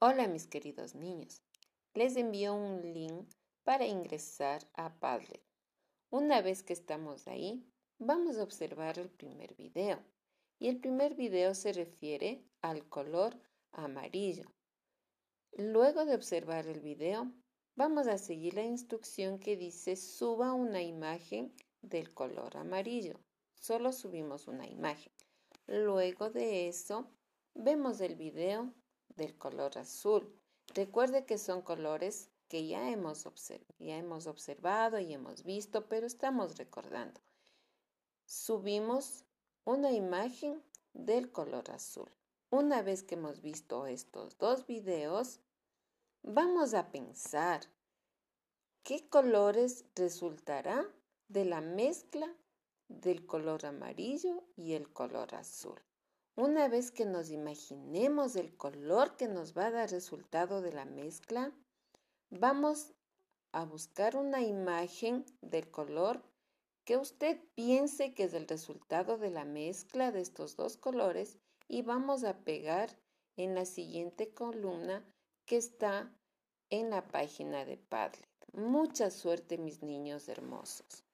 Hola mis queridos niños, les envío un link para ingresar a Padlet. Una vez que estamos ahí, vamos a observar el primer video. Y el primer video se refiere al color amarillo. Luego de observar el video, vamos a seguir la instrucción que dice suba una imagen del color amarillo. Solo subimos una imagen. Luego de eso, vemos el video del color azul. Recuerde que son colores que ya hemos, ya hemos observado y hemos visto, pero estamos recordando. Subimos una imagen del color azul. Una vez que hemos visto estos dos videos, vamos a pensar qué colores resultará de la mezcla del color amarillo y el color azul. Una vez que nos imaginemos el color que nos va a dar resultado de la mezcla, vamos a buscar una imagen del color que usted piense que es el resultado de la mezcla de estos dos colores y vamos a pegar en la siguiente columna que está en la página de Padlet. Mucha suerte mis niños hermosos.